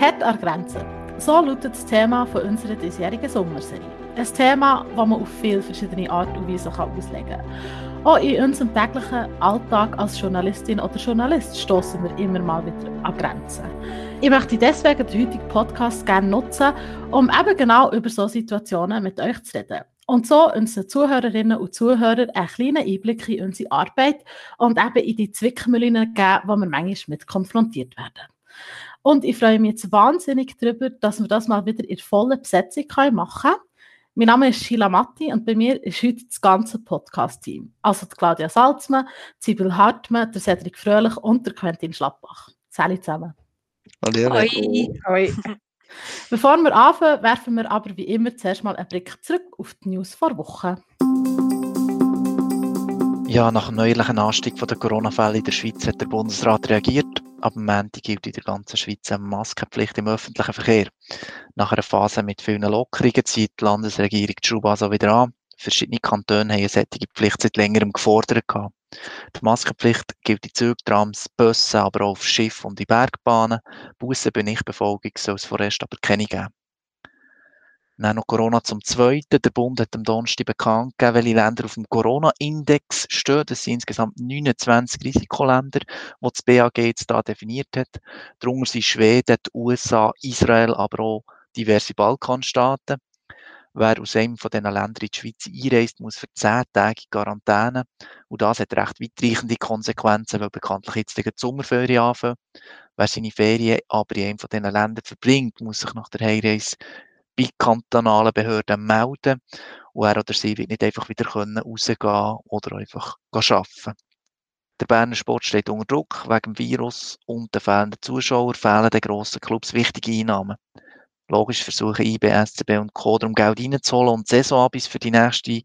Hart an Grenzen. So lautet das Thema von unserer diesjährigen Sommerserie. Ein Thema, das man auf viele verschiedene Art und Weise auslegen kann. Auch in unserem täglichen Alltag als Journalistin oder Journalist stoßen wir immer mal wieder an Grenzen. Ich möchte deswegen den heutigen Podcast gerne nutzen, um eben genau über solche Situationen mit euch zu reden. Und so unseren Zuhörerinnen und Zuhörern einen kleinen Einblick in unsere Arbeit und eben in die Zwickmühlen geben, wo wir manchmal mit konfrontiert werden. Und ich freue mich jetzt wahnsinnig darüber, dass wir das mal wieder in voller Besetzung machen können. Mein Name ist Sheila Matti und bei mir ist heute das ganze Podcast-Team. Also die Claudia Salzmann, Sibyl Hartmann, der Cedric Fröhlich und der Quentin Schlappbach. Salut zusammen. Hallo. Hoi. Hoi. Bevor wir anfangen, werfen wir aber wie immer zuerst mal einen Blick zurück auf die News vor Woche. Ja, nach dem neuerlichen Anstieg der Corona-Fälle in der Schweiz hat der Bundesrat reagiert. Ab dem Montag gilt in der ganzen Schweiz eine Maskenpflicht im öffentlichen Verkehr. Nach einer Phase mit vielen Lockerungen zieht die Landesregierung die Schraube also wieder an. Verschiedene Kantone haben eine solche Pflicht seit längerem gefordert. Die Maskenpflicht gilt in Zügen, Trams, Bussen, aber auch auf Schiffen und in Bergbahnen. Bussen bei Nichtbefolgung soll es vorerst aber keine geben. Dann noch Corona zum Zweiten. Der Bund hat am Donnerstag bekannt gegeben, welche Länder auf dem Corona-Index stehen. Das sind insgesamt 29 Risikoländer, die das BAG jetzt da definiert hat. Darunter sind Schweden, die USA, Israel, aber auch diverse Balkanstaaten. Wer aus einem von diesen Ländern in die Schweiz einreist, muss für 10 Tage Quarantäne. Und das hat recht weitreichende Konsequenzen, weil bekanntlich jetzt die Sommerferien anfangen. Wer seine Ferien aber in einem von diesen Ländern verbringt, muss sich nach der Heimreise bei kantonalen Behörden melden. Und er oder sie wird nicht einfach wieder können rausgehen oder einfach arbeiten. Der Berner Sport steht unter Druck. Wegen dem Virus und den fehlenden Zuschauern fehlen den grossen Clubs wichtige Einnahmen. Logisch versuchen IB, SCB und Co. darum Geld reinzuholen und Saisonabis für die nächste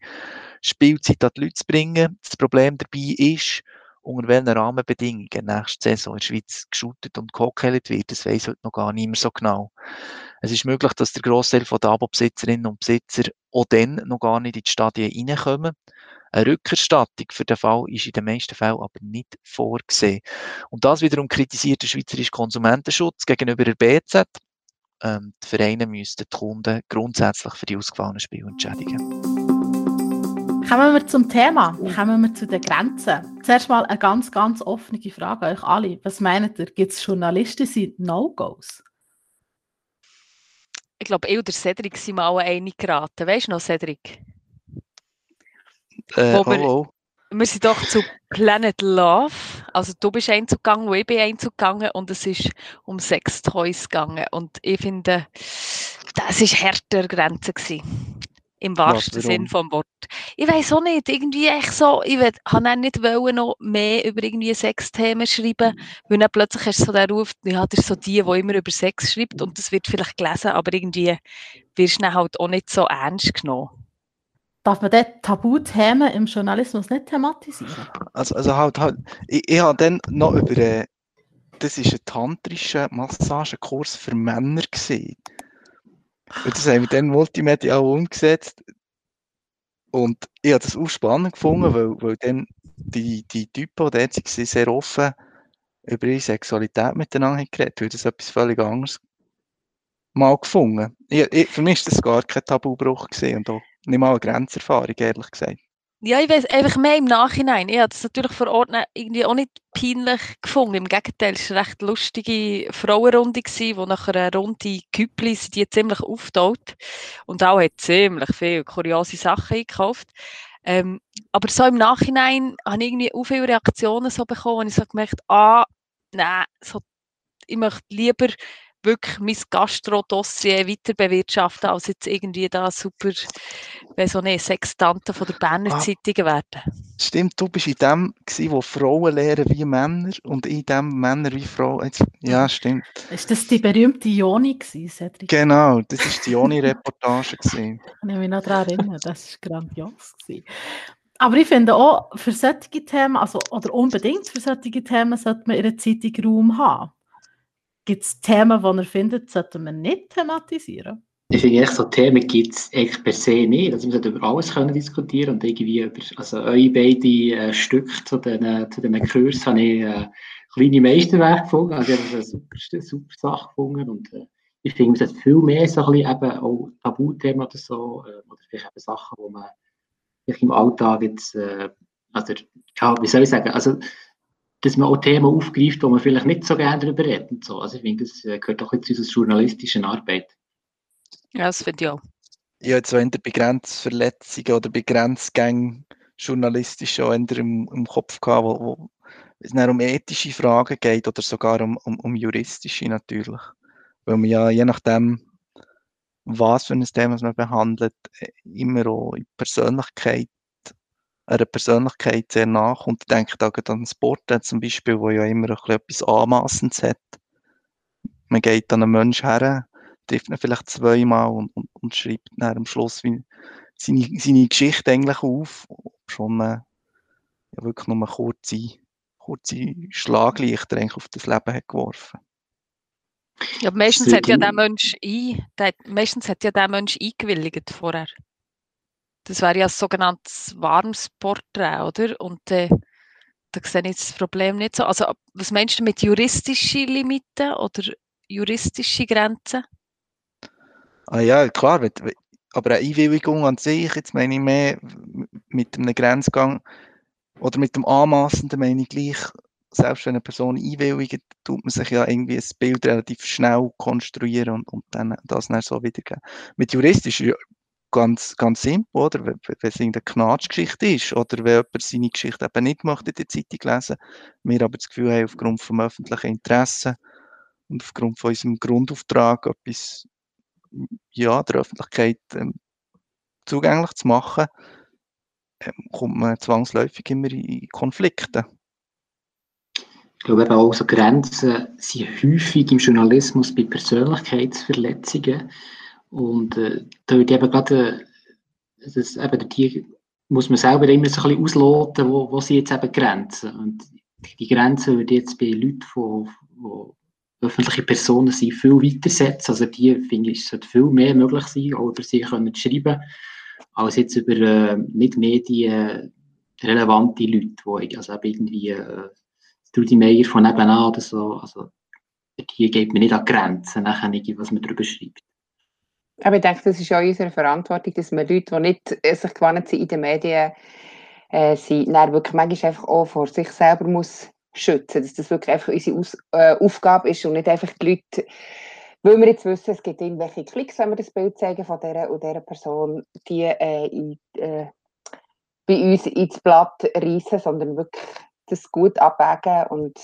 Spielzeit an die Leute zu bringen. Das Problem dabei ist, unter welchen Rahmenbedingungen nächste Saison in der Schweiz geschootet und gehockeelt wird, das weiss heute noch gar nicht mehr so genau. Es ist möglich, dass der Großteil der Abo-Besitzerinnen und Besitzer auch dann noch gar nicht in die Stadien reinkommen. Eine Rückerstattung für den Fall ist in den meisten Fällen aber nicht vorgesehen. Und das wiederum kritisiert der Schweizerische Konsumentenschutz gegenüber der BZ. Ähm, die Vereine müssten die Kunden grundsätzlich für die ausgefallenen Spiele entschädigen. Kommen wir zum Thema, kommen wir zu den Grenzen. Zuerst mal eine ganz, ganz offene Frage an euch alle. Was meint ihr, gibt es Journalisten, die No-Gos? Ich glaube, ich und der Cedric sind mal einig geraten. Weißt du noch, Cedric? Äh, Wo wir, oh, oh. wir sind doch zu Planet Love. Also du bist Einzug gegangen, wo ich bin Einzug gegangen und es ist um Sextoys gegangen. Und ich finde, das war härter Grenze gewesen. Im wahrsten Was, Sinn vom Wort. Ich weiß auch nicht, irgendwie echt so, ich wollte nicht wollen, noch mehr über irgendwie Sexthemen schreiben, mhm. weil dann plötzlich hast du so den Ruf, ja, das ist so die, die immer über Sex schreibt und das wird vielleicht gelesen, aber irgendwie wirst du dann halt auch nicht so ernst genommen. Darf man dort Tabuthemen im Journalismus nicht thematisieren? Also, also halt, halt ich, ich habe dann noch über, äh, das ist ein tantrischer Massagekurs für Männer gesehen. Und das haben wir dann multimedial umgesetzt. Und ich habe das auch spannend gefunden, weil, weil dann die, die Typen, die dort waren, sehr offen über ihre Sexualität miteinander geredet weil das etwas völlig anderes mal gefunden. Ich, ich, für mich war das gar kein Tabubruch gewesen und auch nicht mal eine Grenzerfahrung, ehrlich gesagt. Ja, ich weiß einfach mehr im Nachhinein. Ich habe das natürlich vor Ort irgendwie auch nicht peinlich gefunden. Im Gegenteil, es war eine recht lustige Frauenrunde, gewesen, wo nach einer Runde Küppli die ziemlich auftaut und auch hat ziemlich viele kuriose Sachen eingekauft. Ähm, aber so im Nachhinein habe ich irgendwie auch viele Reaktionen so bekommen und ich so gemerkt, ah, nein, so, ich möchte lieber wirklich mein Gastro-Dossier weiter bewirtschaften, als jetzt irgendwie da super, wie so eine Sextante von der Berner ah, Zeitung werden. Stimmt, du bist in dem gewesen, wo Frauen lehren wie Männer und in dem Männer wie Frauen. Ja, stimmt. Ist das die berühmte Joni gewesen, Cedric? Genau, das war die Joni-Reportage gewesen. Ich kann mich noch daran erinnern, das war grandios gewesen. Aber ich finde auch, für solche Themen, also, oder unbedingt für solche Themen, sollte man in einer Zeitung Raum haben. Gibt es Themen, die ihr findet, sollten wir nicht thematisieren? Ich finde echt so Themen gibt es eigentlich per se nicht. Also wir sollten über alles können diskutieren und irgendwie über, also eure beiden äh, Stücke zu diesen Kursen habe ich äh, kleine Meisterwerke gefunden. Also ich habe eine super, super Sache gefunden und äh, ich finde, es hat viel mehr so ein bisschen eben auch Tabuthemen oder so, äh, oder vielleicht eben Sachen, wo man im Alltag jetzt, äh, also, ja, wie soll ich sagen, also dass man auch Themen aufgreift, wo man vielleicht nicht so gerne darüber redet. so. Also ich finde, das äh, gehört auch jetzt zu unserer journalistischen Arbeit. Ja, das finde ich auch. Ja, jetzt wenn der Begrenzverletzungen oder Begrenzgänge journalistisch schon im, im Kopf gehabt, wo, wo es dann um ethische Fragen geht oder sogar um, um, um juristische natürlich. Weil man ja je nachdem, was für ein Thema man behandelt, äh, immer auch in Persönlichkeit, einer Persönlichkeit sehr nach und denke da an Sport zum Beispiel, wo ja immer ein etwas Anmassendes hat. Man geht an einen Menschen her, trifft ihn vielleicht zweimal und, und, und schreibt dann am Schluss wie seine, seine Geschichte eigentlich auf, schon äh, ja, wirklich nur kurze, kurze Schlaglichter eigentlich auf das Leben hat geworfen. Ja, meistens hat ja der Mensch ein, der, meistens hat ja der Mensch eingewilligt vorher. Das wäre ja ein sogenanntes warmes Porträt, oder? Und äh, da sehe ich das Problem nicht so. Also, was meinst du mit juristischen Limiten oder juristische Grenzen? Ah ja, klar, aber eine Einwilligung an sich, jetzt meine ich mehr mit einem Grenzgang oder mit dem Anmaßenden meine ich gleich, selbst wenn eine Person einwilligt, tut man sich ja irgendwie ein Bild relativ schnell konstruieren und, und dann das dann so wiedergeben. Mit juristisch ganz, ganz simpel, oder? Wenn, es irgendeine Knatschgeschichte ist oder wenn jemand seine Geschichte eben nicht möchte in der Zeitung lesen, wir aber das Gefühl haben, aufgrund vom öffentlichen Interesse und aufgrund von unserem Grundauftrag etwas ja, der Öffentlichkeit ähm, zugänglich zu machen, ähm, kommt man zwangsläufig immer in Konflikte. Ich glaube eben auch so Grenzen sind häufig im Journalismus bei Persönlichkeitsverletzungen. Und äh, da wird eben gerade, äh, das, eben die muss man selber immer so ein bisschen ausloten, wo, wo sie jetzt eben Grenzen. Und die Grenzen würde jetzt bei Leuten, die, die öffentliche Personen sind, viel weiter setzen. Also die, finde ich, sollte viel mehr möglich sein, auch über sie können schreiben, als jetzt über äh, nicht medien relevante Leute, die also irgendwie äh, Trudy Meyer von nebenan oder so, also hier geht man nicht an Grenzen, nachher was man darüber schreibt. Aber ich denke, das ist auch unsere Verantwortung, dass wir Leute, die nicht äh, sich gewohnt sind in den Medien, äh, sind, dann wirklich manchmal einfach auch vor sich selber muss schützen, dass das wirklich einfach unsere Aus äh, Aufgabe ist und nicht einfach die Leute, weil wir jetzt wissen, es gibt irgendwelche Klicks, wenn wir das Bild zeigen von dieser und dieser Person, die äh, in, äh, bei uns ins Blatt reissen, sondern wirklich das gut abwägen und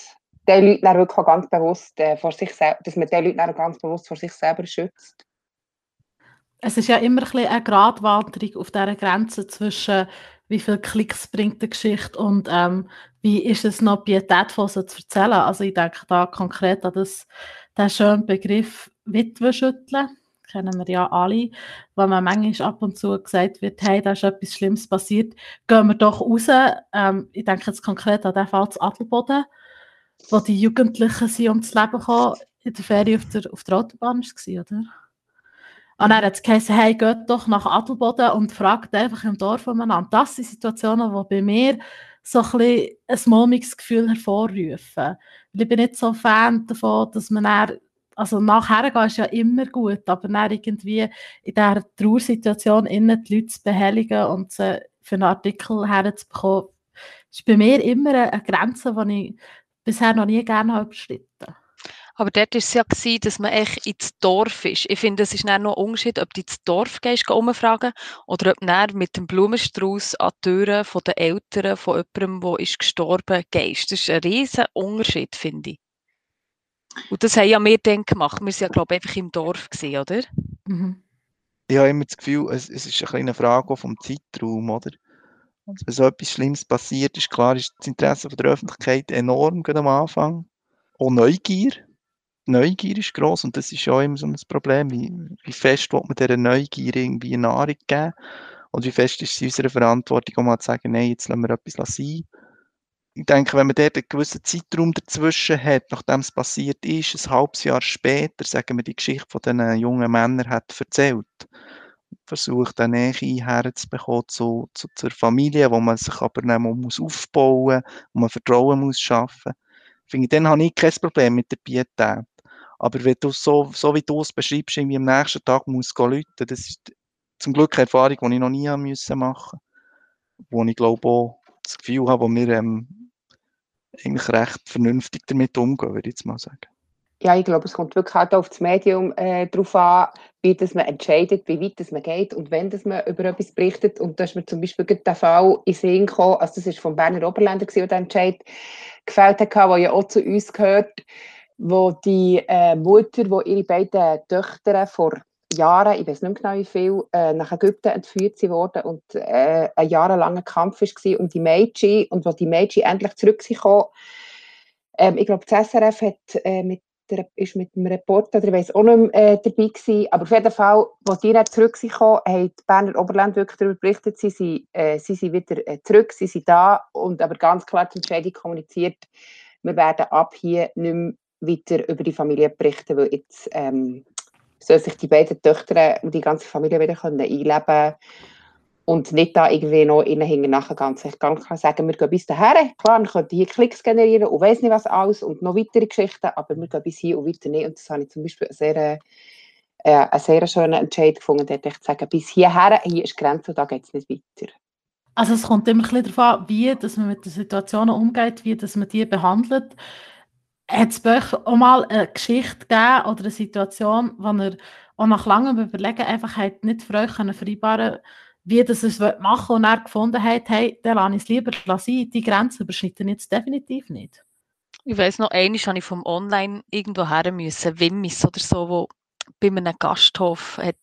den Leuten dann wirklich ganz bewusst äh, vor sich selber, dass man den Leuten ganz bewusst vor sich selber schützt. Es ist ja immer ein eine Gratwanderung auf dieser Grenze zwischen wie viele Klicks bringt die Geschichte und ähm, wie ist es noch pietätvoll so zu erzählen. Also ich denke da konkret an das, den schönen Begriff Witwenschütteln, kennen wir ja alle, wo man manchmal ab und zu gesagt wird, hey, da ist etwas Schlimmes passiert, gehen wir doch raus. Ähm, ich denke jetzt konkret an den Fall zu Adelboden, wo die Jugendlichen sind ums Leben gekommen, in der Ferien auf der, auf der Autobahn war, oder? Und dann hat es geheißen, hey, geht doch nach Adelboden und fragt einfach im Dorf umeinander. Das sind Situationen, die bei mir so ein, bisschen ein mulmiges Gefühl hervorrufen. Weil ich bin nicht so Fan davon, dass man dann, also nachher gehen ist ja immer gut, aber dann irgendwie in dieser Trauersituation innen die Leute zu behelligen und sie für einen Artikel herzubekommen, ist bei mir immer eine Grenze, die ich bisher noch nie gerne überschritten habe. Aber dort war es ja, gewesen, dass man echt ins Dorf ist. Ich finde, es ist dann noch ein Unterschied, ob du ins Dorf gehst, umfragen oder ob du mit dem Blumenstrauß an die Türen der Eltern von jemandem, der ist gestorben, gehst. Das ist ein riesen Unterschied, finde ich. Und das haben ja wir dann gemacht. Wir waren ja, glaube ich, einfach im Dorf, gewesen, oder? Mhm. Ich habe immer das Gefühl, es, es ist eine Frage vom Zeitraum, oder? Also, wenn so etwas Schlimmes passiert, ist klar, ist das Interesse der Öffentlichkeit enorm am Anfang. Auch Neugier Neugier ist groß und das ist ja immer so ein Problem. Wie, wie fest will man dieser Neugier irgendwie Nahrung geben? Und wie fest ist es unserer Verantwortung, um mal zu sagen, nein, jetzt lassen wir etwas sein? ich denke, wenn man dort einen gewissen Zeitraum dazwischen hat, nachdem es passiert ist, ein halbes Jahr später, sagen wir, die Geschichte von diesen jungen Männern hat erzählt, versucht, eine Nähe herzubekommen zu, zu, zur Familie, wo man sich aber dann muss aufbauen muss, wo man Vertrauen muss schaffen muss. Finde, dann habe ich kein Problem mit der Pietät. Aber wenn du so, so wie du es beschreibst, irgendwie am nächsten Tag muss gehen das ist zum Glück eine Erfahrung, die ich noch nie machen musste. Wo ich glaube auch das Gefühl habe, wo wir ähm, eigentlich recht vernünftig damit umgehen, würde ich jetzt mal sagen. Ja, ich glaube, es kommt wirklich halt auf das Medium äh, darauf an, wie das man entscheidet, wie weit das man geht und wenn das man über etwas berichtet. Und da ist mir zum Beispiel der Fall in Sinn gekommen, also das ist vom Berner Oberländer, der den Entscheid gefällt hat, der ja auch zu uns gehört, wo die äh, Mutter, wo ihre beiden Töchter vor Jahren, ich weiß nicht genau wie viel, äh, nach Ägypten entführt wurden und äh, ein jahrelanger Kampf war um die Mädchen und wo die Mädchen endlich zurück sind ähm, ich glaube, das SRF hat äh, mit der, ist mit dem Reporter, oder ich weiß auch nicht mehr, äh, dabei gewesen, aber auf jeden Fall, als die dann zurück sind, haben die Berner Oberland wirklich darüber berichtet, sie sind, äh, sie sind wieder äh, zurück, sie sind da und aber ganz klar die Entscheidung kommuniziert, wir werden ab hier nicht mehr weiter über die Familie berichten, weil jetzt ähm, sollen sich die beiden Töchter und die ganze Familie wieder können einleben und nicht da irgendwie noch innen hinten nachher ganz, ich kann sagen, wir gehen bis dahin, klar, wir können hier Klicks generieren und weiss nicht was alles und noch weitere Geschichten, aber wir gehen bis hier und weiter nicht und das habe ich zum Beispiel sehr, äh, einen sehr schönen Entscheid gefunden, dort zu sagen, bis hierher, hier ist die Grenze und da geht es nicht weiter. Also es kommt immer ein bisschen darauf an, wie dass man mit den Situationen umgeht, wie dass man die behandelt. Hat es euch auch mal eine Geschichte gegeben oder eine Situation, wo ihr auch nach langem Überlegen einfach nicht für euch vereinbaren wie das es machen und er gefunden hat, hey, dann lasse ich es lieber sein, die Grenze überschreiten jetzt definitiv nicht. Ich weiss noch, einmal musste ich vom Online irgendwo her müssen, Wimmis oder so, wo bei einem Gasthof hat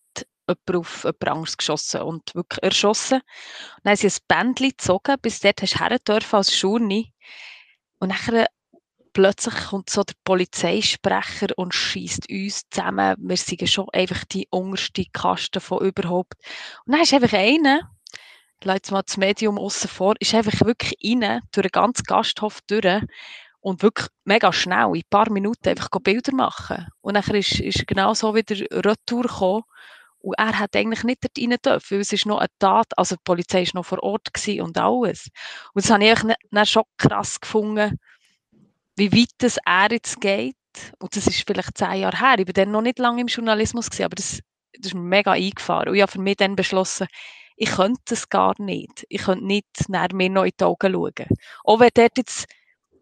jemand auf jemand anderes geschossen und wirklich erschossen. Und dann haben sie ein Bändchen gezogen, bis dort hast du her als Schurni. Und nachher plötzlich kommt so der Polizeisprecher und schießt uns zusammen. Wir sind schon einfach die unterste Kaste von überhaupt. Und dann ist einfach einer, jetzt mal das Medium außen vor, ist einfach wirklich rein, durch den ganzen Gasthof durch und wirklich mega schnell, in ein paar Minuten einfach Bilder machen. Und dann ist, ist genau so wieder Retour gekommen. Und er hat eigentlich nicht dort rein dürfen, weil es ist noch eine Tat, also die Polizei war noch vor Ort und alles. Und das habe ich dann schon krass gefunden, wie weit das er jetzt geht, und das ist vielleicht zehn Jahre her, ich war dann noch nicht lange im Journalismus, gewesen, aber das, das ist mir mega eingefahren. Und ich habe für mich dann beschlossen, ich könnte das gar nicht. Ich könnte nicht nach mir noch in die Augen schauen. Auch wenn dort jetzt,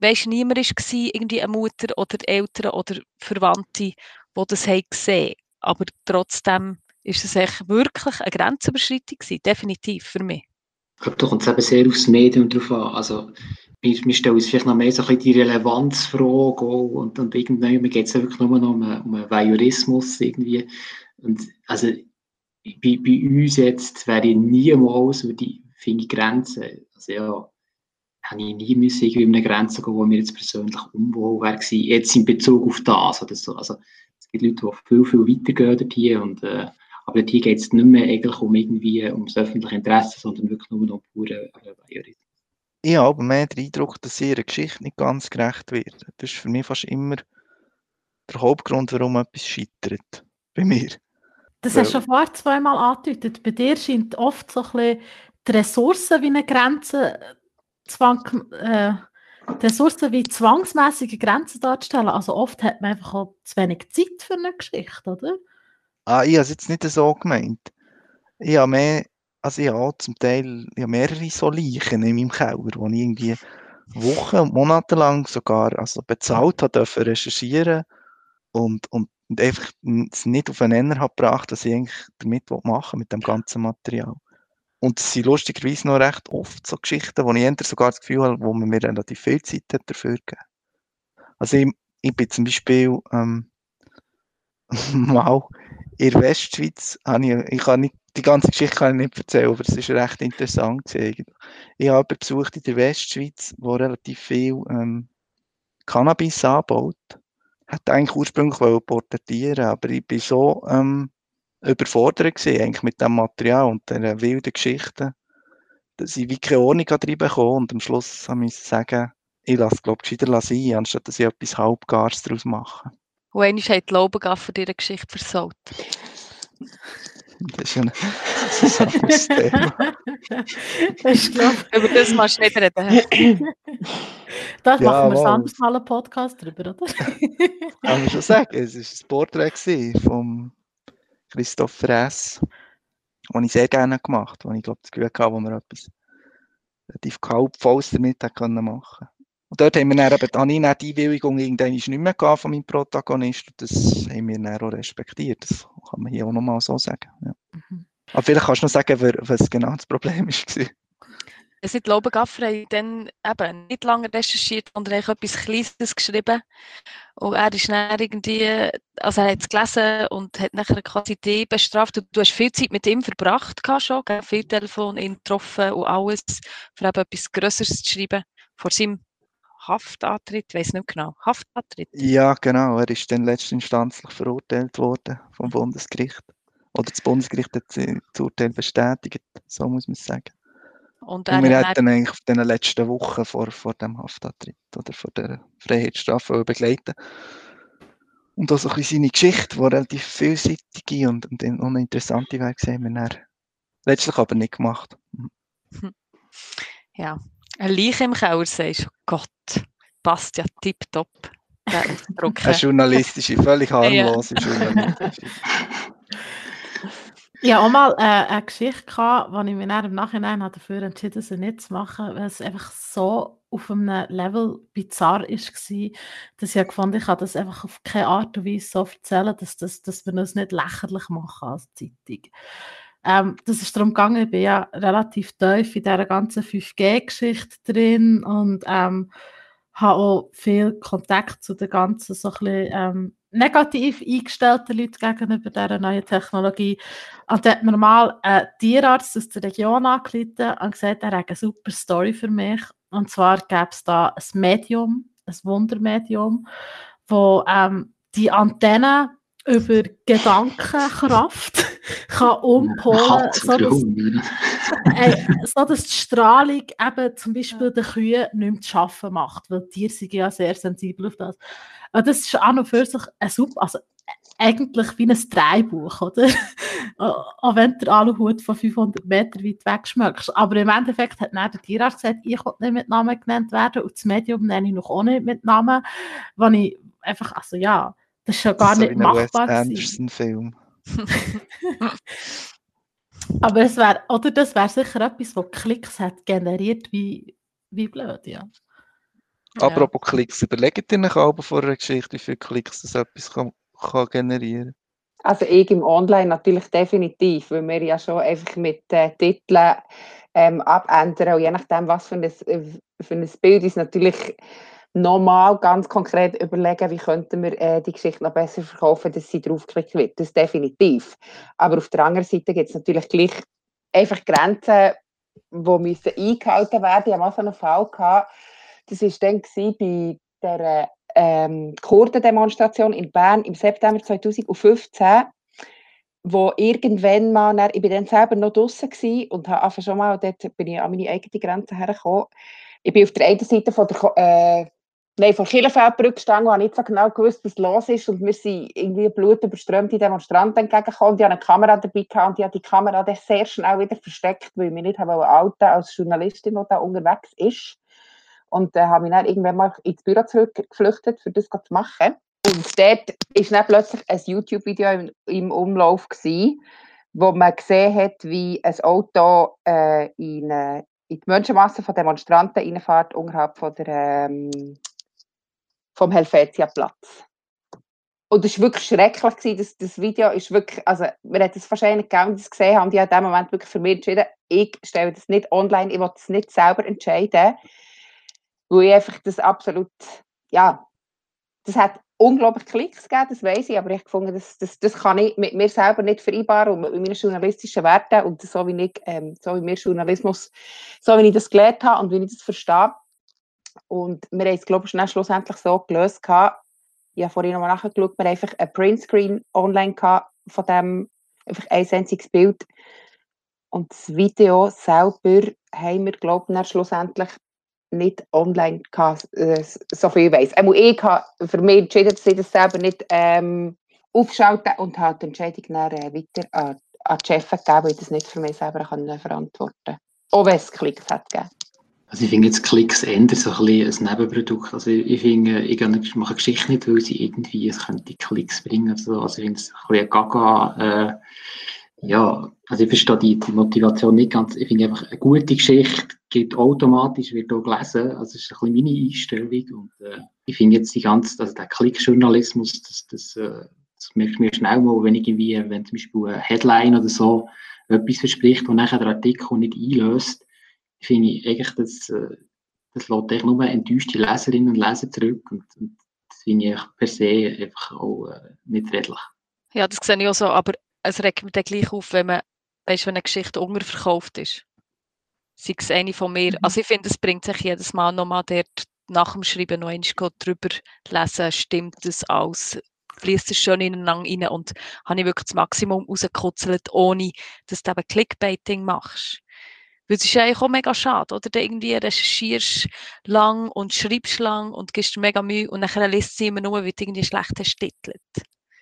weisst, niemand war, irgendwie eine Mutter oder Eltern oder Verwandte, die das haben gesehen Aber trotzdem ist es wirklich eine Grenzüberschreitung gewesen, definitiv für mich. Ich glaube, da kommt es eben sehr aufs Medium drauf an. Also, wir, wir stellen uns vielleicht noch mehr so ein bisschen die Relevanzfrage und, und irgendwann geht es wirklich nur noch um, um einen Voyeurismus irgendwie. Und also bei, bei uns jetzt wäre ich niemals über die finde Grenzen, also ja, habe ich nie müssen irgendwie eine Grenze gehen, wo mir jetzt persönlich unwohl wäre jetzt in Bezug auf das oder so. Also es gibt Leute, die viel, viel weitergehen dort hier und äh, aber hier geht es nicht mehr eigentlich um irgendwie um das öffentliche Interesse, sondern wirklich nur noch um pure Voyeurismus ich habe aber mehr den Eindruck, dass ihrer Geschichte nicht ganz gerecht wird. Das ist für mich fast immer der Hauptgrund, warum etwas scheitert. Bei mir. Das hast du schon vorher zweimal angedeutet. Bei dir scheint oft so ein bisschen die Ressourcen wie eine Grenze, Zwang, äh, die Ressourcen wie zwangsmäßige Grenzen darzustellen. Also oft hat man einfach auch zu wenig Zeit für eine Geschichte, oder? Ah, ich habe es jetzt nicht so gemeint. Ich habe mehr also ich habe zum Teil ich mehrere so Leichen in meinem Keller, wo ich irgendwie Wochen und Monate lang sogar also bezahlt habe, dürfen recherchieren und, und, und einfach es nicht auf einen Nenner gebracht, dass ich eigentlich damit machen mit dem ganzen Material. Und es sind lustigerweise noch recht oft so Geschichten, wo ich eher sogar das Gefühl habe, wo man mir relativ viel Zeit hat dafür gegeben. Also ich, ich bin zum Beispiel ähm, mal in der Westschweiz, ich, ich habe nicht die ganze Geschichte kann ich nicht erzählen, aber es ist recht interessant. Ich habe besucht in der Westschweiz, wo relativ viel ähm, Cannabis anbaut. Hat eigentlich ursprünglich porträtieren, aber ich bin so ähm, überfordert gewesen, eigentlich mit dem Material und den wilden Geschichten, dass ich wie keine Ordnung reinbekommen und am Schluss habe ich sagen, ich lasse, glaube ich, gescheiter sein, anstatt dass ich etwas Halbgares daraus mache. Und einmal hat die Laubengaffer dir eine Geschichte versaut. Das ist ja ein, das ist ein anderes Thema. ich glaube, Über das nicht reden. das Ja, machen wir mal. anders mal einen Podcast drüber, oder? Kann man schon sagen, es war ein Porträt von Christoph Fress, das ich sehr gerne gemacht habe, wo ich glaube, das Gefühl hatte, wo wir etwas relativ kaltvolles damit machen Und dort haben wir dann eben, habe ich dann die Einwilligung irgendwann nicht mehr gehabt von meinem Protagonist und das haben wir dann auch respektiert. Das kann man hier auch nochmal so sagen. Ja. Mhm. Aber vielleicht kannst du noch sagen, was genau das Problem war. Es sind die Laubengaffer haben dann eben nicht lange recherchiert, sondern eigentlich etwas Kleines geschrieben. Und er ist dann irgendwie, also er hat es gelesen und hat nachher quasi die bestraft. Und du hast viel Zeit mit ihm verbracht schon, gell? viel Telefon, ihn getroffen und alles, für eben etwas Größeres zu schreiben. Vor seinem Haftantritt, ich weiß nicht genau, Haftantritt. Ja, genau. Er ist dann letztinstanzlich verurteilt worden vom Bundesgericht. Oder das Bundesgericht hat das Urteil bestätigt, so muss man sagen. Und Und wir hat hätten eigentlich auf den letzten Wochen vor, vor dem Haftantritt oder vor der Freiheitsstrafe begleiten. Und auch so ein bisschen seine Geschichte, die relativ vielseitige und, und in- und interessante wäre, gesehen, wir dann letztlich aber nicht gemacht. Ja, ein Leiche im Keller, sagst du, Gott, passt ja tipptopp. Eine journalistische, völlig harmlose journalistische. Ich hatte auch mal äh, eine Geschichte, gehabt, wo ich mich dann im Nachhinein habe dafür entschieden sie nicht zu machen, weil es einfach so auf einem Level bizarr war, dass ich gefunden ich kann das einfach auf keine Art und Weise so erzählen, dass, das, dass wir uns nicht lächerlich machen als Zeitung. Ähm, das ist darum gegangen, ich bin ja relativ tief in dieser ganzen 5G-Geschichte drin und ähm, habe auch viel Kontakt zu den ganzen so bisschen, ähm, negativ eingestellten Leuten gegenüber dieser neuen Technologie. Und da hat mir mal ein Tierarzt aus der Region angerufen und gesagt, er hat eine super Story für mich. Und zwar gäbe es da ein Medium, ein Wundermedium, wo ähm, die Antenne über Gedankenkraft kann umpolen, oder? äh, so dass die Strahlung eben zum Beispiel den Kühen nicht mehr zu arbeiten macht, weil die Tiere sind ja sehr sensibel auf das. Und das ist an und für sich ein super, also eigentlich wie ein Dreibuch, oder? auch wenn der Aluhut von 500 Meter weit weg schmeckst. Aber im Endeffekt hat dann der Tierarzt gesagt, ich will nicht mit Namen genannt werden und das Medium nenne ich noch auch nicht mit Namen, wo ich einfach, also ja, das ist ja gar so nicht wie ein Wes machbar. Anderson-Film. Aber es wäre, oder das wäre sicher etwas, was Klicks hat generiert, wie, wie blöd, ja. Apropos Klicks, überlegt ihr euch aber vor einer Geschichte, wie viele Klicks das etwas kann, kann generieren Also ich im Online natürlich definitiv, weil wir ja schon einfach mit äh, Titeln ähm, abändern und je nachdem, was für ein, für ein Bild ist, natürlich nochmal ganz konkret überlegen, wie könnten wir äh, die Geschichte noch besser verkaufen, dass sie draufgeklickt wird. Das definitiv. Aber auf der anderen Seite gibt es natürlich gleich einfach Grenzen, die müssen eingehalten werden. Ich hatte mal so einen Fall, gehabt, das war dann bei der ähm, Kurdendemonstration in Bern im September 2015, wo irgendwann mal, dann, ich bin dann selber noch draußen und habe einfach schon mal, dort bin ich an meine eigene Grenze hergekommen. Ich bin auf der einen Seite von der, äh, nein, von Kirchenfeldbrücke gestanden und nicht so genau gewusst, was los ist und wir sind irgendwie blutüberströmte Demonstranten entgegengekommen und ich hatte eine Kamera dabei gehabt und ich habe die Kamera dann sehr schnell wieder versteckt, weil mich nicht habe outen als Journalistin, die da unterwegs ist. Und dann habe ich dann irgendwann mal ins Büro zurückgeflüchtet, um das zu machen. Und dort war dann plötzlich ein YouTube-Video im, im Umlauf, gewesen, wo man gesehen hat, wie ein Auto äh, in, in die Menschenmasse von Demonstranten reinfährt, unterhalb von der, ähm, vom Helvetia-Platz. Und es war wirklich schrecklich. Gewesen. Das, das Video ist wirklich, also wir hätten es wahrscheinlich das gesehen haben, die in dem Moment wirklich für mich entschieden, ich stelle das nicht online, ich will das nicht selber entscheiden wo ich einfach das absolut, ja, das hat unglaublich Klicks gegeben, das weiß ich, aber ich gefunden, das, das, das kann ich mit mir selber nicht vereinbaren und mit meinen journalistischen Werten und so wie ich, ähm, so wie mir Journalismus, so wie ich das gelernt habe und wie ich das verstehe. Und wir haben es, glaube ich, schlussendlich so gelöst ich habe vorhin nochmal nachgeschaut, wir haben einfach ein Printscreen online von dem, einfach ein einziges Bild und das Video selber haben wir, glaube ich, schlussendlich nicht online gehabt, äh, so viel weiss. Einmal ich habe für mich entschieden, dass ich das selber nicht ähm, aufschalten und habe die Entscheidung dann äh, weiter an, an die Chefs gegeben, weil ich das nicht für mich selber kann verantworten kann. Auch wenn es Klicks hat gegeben. Also ich finde jetzt Klicks ändern so ein, bisschen ein Nebenprodukt. Also ich, ich finde, ich mache Geschichte nicht, weil sie irgendwie es könnte Klicks bringen. Also, also ich finde es ein bisschen gaga. Äh, ja, also ich verstehe die, die, Motivation nicht ganz. Ich finde einfach, eine gute Geschichte geht automatisch, wird auch gelesen. Also das ist ein bisschen meine Einstellung. Und äh, ich finde jetzt die ganze, also der Klickjournalismus, das, das, äh, das merkt mir schnell mal, wenn irgendwie, wenn zum Beispiel eine Headline oder so etwas verspricht und nachher der Artikel nicht einlöst, finde ich eigentlich, das, äh, das lässt eigentlich nur enttäuschte Leserinnen und Leser zurück. Und, und das finde ich per se einfach auch äh, nicht redlich. Ja, das sehe ich auch so, aber es regt mir dann gleich auf, wenn man, weißt, wenn eine Geschichte unterverkauft ist. Sei es eine von mir. Mhm. Also ich finde, es bringt sich jedes Mal nochmal dort nach dem Schreiben noch einmal drüber lesen, stimmt das alles, fließt es schon ineinander rein und habe ich wirklich das Maximum rausgekutzelt, ohne dass du eben Clickbaiting machst. Weil es ist eigentlich auch mega schade, oder? Du irgendwie recherchierst lang und schreibst lang und gibst mega Mühe und dann liest sie immer nur, wie du irgendwie schlecht hast titelt.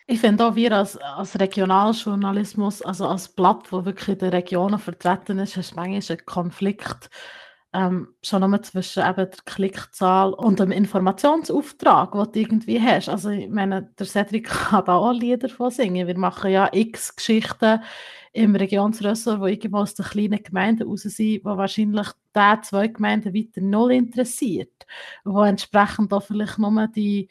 Ich finde auch, wir als, als Regionaljournalismus, also als Blatt, das wirklich in den Regionen vertreten ist, hast manchmal einen Konflikt ähm, schon nur zwischen eben der Klickzahl und dem Informationsauftrag, den du irgendwie hast. Also ich meine, der Cedric kann da auch Lieder von singen. Wir machen ja x Geschichten im Regionsressort, wo irgendwo aus den kleinen Gemeinden raus sind, wo wahrscheinlich die zwei Gemeinden weiter null interessiert. Wo entsprechend auch vielleicht nur die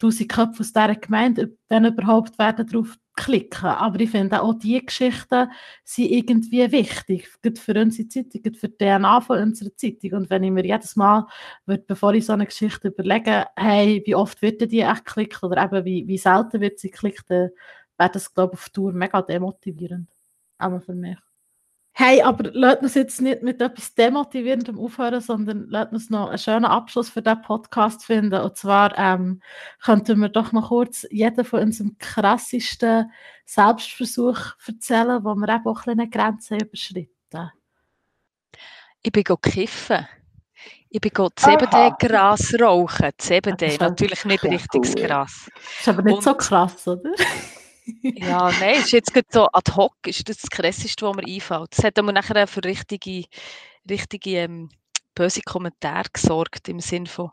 1000 Köpfe aus dieser Gemeinde, wenn überhaupt, werden darauf klicken. Aber ich finde auch diese Geschichten sind irgendwie wichtig, gerade für unsere Zeitung, für die DNA von unserer Zeitung. Und wenn ich mir jedes Mal, würde, bevor ich so eine Geschichte überlege, hey, wie oft wird die echt geklickt oder eben wie, wie selten wird sie geklickt, dann wäre das, glaube ich, auf Tour mega demotivierend. Aber für mich. Hey, aber lasst uns jetzt nicht mit etwas Demotivierendem aufhören, sondern lasst uns noch einen schönen Abschluss für diesen Podcast finden. Und zwar ähm, könnten wir doch noch kurz jeden von unserem krassesten Selbstversuch erzählen, wo wir eben auch eine Grenze überschritten Ich bin kiffen. Ich bin CBD-Gras rauchen. CBD, natürlich nicht richtiges Gras. Das ist aber nicht Und, so krass, oder? Ja, nein, ist jetzt gerade so ad hoc, ist das das Krasseste, was mir einfällt. Das hat aber nachher für richtige, richtige ähm, böse Kommentare gesorgt, im Sinn von,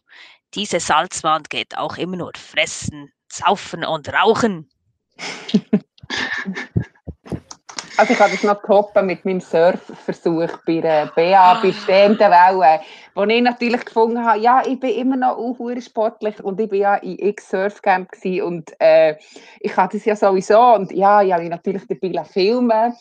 diese Salzwand geht auch immer nur fressen, saufen und rauchen. Also ich habe das noch toppen mit meinem Surfversuch bei der BA, bei stehenden Wellen, wo ich natürlich gefunden habe, ja, ich bin immer noch auch sportlich und ich bin ja in X Surfcamp und äh, ich hatte das ja sowieso und ja, ich habe natürlich dabei filmen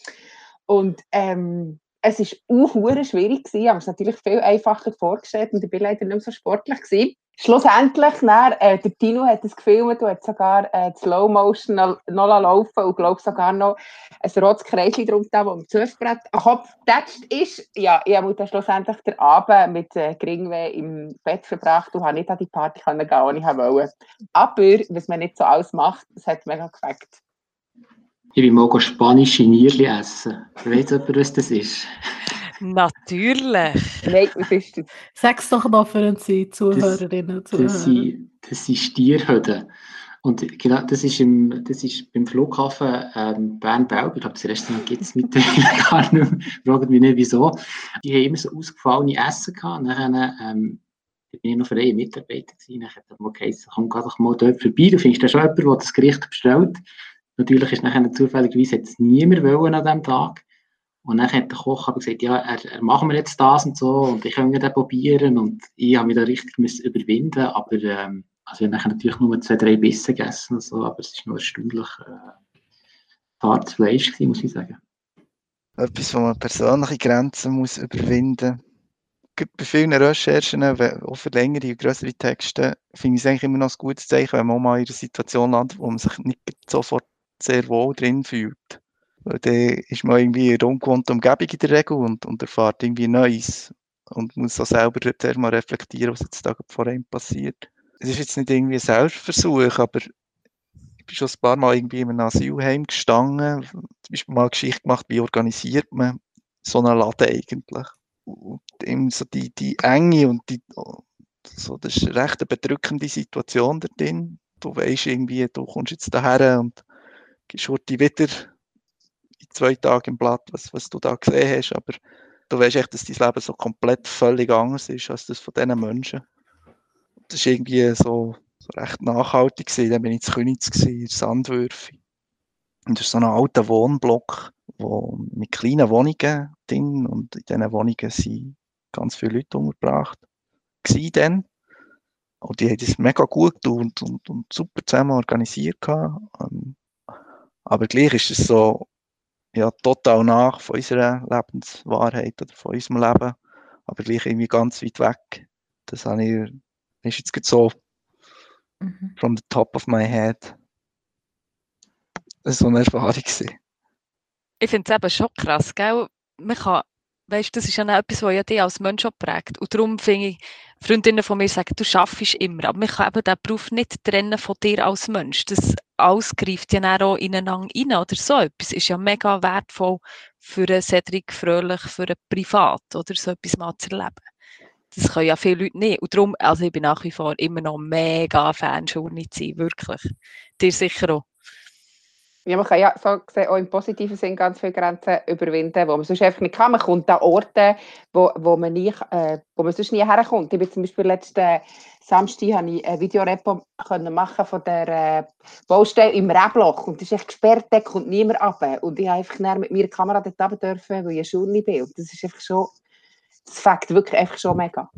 und ähm, es war auch schwierig gewesen, aber es natürlich viel einfacher vorgestellt und ich bin leider nicht mehr so sportlich gewesen. Schlussendlich, dann, äh, der Tino hat es gefilmt und hat sogar äh, Slow Motion noch, noch laufen und glaube sogar noch ein rotes Kreischen drunter, das am Surfbrett abgetatscht ist. Ja, ich habe dann schlussendlich den Abend mit äh, Geringweh im Bett verbracht und habe nicht an die Party gehen, die ich wollte. Aber, was man nicht so alles macht, das hat mega gefällt. Ich will mal spanische Nierli essen. Weißt du, was das ist? Natürlich. Nein, was ist das? Sag es doch noch für unsere Zuhörerinnen und Zuhörer. Das sind, das sind Stierhöden. Und genau, das ist, im, das ist beim Flughafen ähm, Bern-Belp. Ich glaube, das Restaurant gibt es mittlerweile gar nicht mehr. Fragt mich nicht, wieso. Die haben immer so ausgefallene Essen gehabt. Nachher, ähm, da bin ich noch freie Mitarbeiter gewesen. Dann hat man okay, komm doch mal dort vorbei. Du findest da schon jemanden, der das Gericht bestellt. Natürlich ist nachher zufälligerweise jetzt niemand wollen an diesem Tag. Und dann hat der Koch aber gesagt, ja, er, er machen wir jetzt das und so und ich kann das probieren und ich habe mich da richtig überwinden, aber ähm, also ich habe natürlich nur zwei, drei Bissen gegessen so, aber es ist nur erstaunlich äh, hartes Fleisch gewesen, muss ich sagen. Etwas, wo man persönliche Grenzen muss überwinden muss. Bei vielen Recherchen, auch für längere und größere Texte, finde ich es eigentlich immer noch ein gutes Zeichen, wenn man mal in einer Situation landet, wo man sich nicht sofort sehr wohl drin fühlt. Weil dann ist man irgendwie in einer ungewohnten Umgebung in der Regel und, und erfahrt irgendwie Neues und muss auch selber zuerst mal reflektieren, was jetzt da vor einem passiert. Es ist jetzt nicht irgendwie ein Selbstversuch, aber ich bin schon ein paar Mal irgendwie in einem Asylheim gestanden, zum Beispiel mal eine Geschichte gemacht, wie organisiert man so einen Laden eigentlich. und eben so die, die Enge und die, so, das ist eine recht bedrückende Situation da drin. Du weißt irgendwie, du kommst jetzt daher und gehst heute wieder in zwei Tagen im Blatt, was, was du da gesehen hast, aber du weißt echt, dass dein Leben so komplett völlig anders ist als das von diesen Menschen. Das ist irgendwie so, so recht nachhaltig gewesen. Dann bin ich in Königs in Sandwürfe. Und das ist so ein alter Wohnblock, wo, mit kleinen Wohnungen drin und in diesen Wohnungen sind ganz viele Leute untergebracht. Gewesen. Und die haben das mega gut und, und, und super zusammen organisiert. Gehabt. Ähm, aber gleich ist es so, ja, total nach von unserer Lebenswahrheit oder von unserem Leben, aber gleich irgendwie ganz weit weg. Das habe ich, ist jetzt so mhm. from the top of my head. Das war so eine Erfahrung. Gewesen. Ich finde es eben schon krass, gell? Man kann, weißt, das ist ja etwas, was ja dich als Mensch auch prägt. Und darum finde ich, Freundinnen von mir sagen, du schaffst immer, aber man kann eben den Beruf nicht trennen von dir als Mensch. Das alles greift ja auch ineinander rein oder so etwas. Ist ja mega wertvoll für einen Cedric Fröhlich, für einen Privat oder so etwas mal zu erleben. Das können ja viele Leute nicht. Und darum, also ich bin nach wie vor immer noch mega Fan sein, wirklich. Dir sicher auch. Ja, man kann ja so gesehen auch im positiven Sinn ganz viele Grenzen überwinden, wo man sonst einfach nicht kann. Man kommt an Orte, wo, wo, man, nie, äh, wo man sonst nie herkommt. Ich bin zum Beispiel letzten Samstag habe ich ein Videorepo machen von der äh, Baustelle im Rebloch und das ist echt gesperrt, da kommt niemand ab. Und ich durfte einfach mit meiner Kamera dort runter weil ich eine Schule bin. Und das ist einfach schon, das fängt wirklich einfach schon mega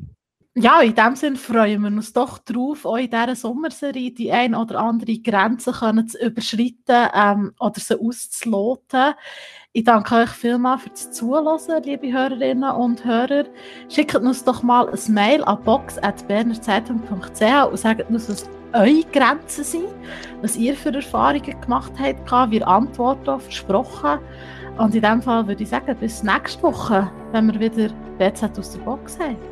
ja, in dem Sinne freuen wir uns doch darauf, auch in dieser Sommerserie die ein oder andere Grenze können zu überschreiten ähm, oder sie auszuloten. Ich danke euch vielmals fürs Zuhören, liebe Hörerinnen und Hörer. Schickt uns doch mal ein Mail an box.bernerzeitung.ch und sagt uns, was eure Grenzen sind, was ihr für Erfahrungen gemacht habt. Wir antworten auch versprochen. Und in dem Fall würde ich sagen, bis nächste Woche, wenn wir wieder BZ aus der Box haben.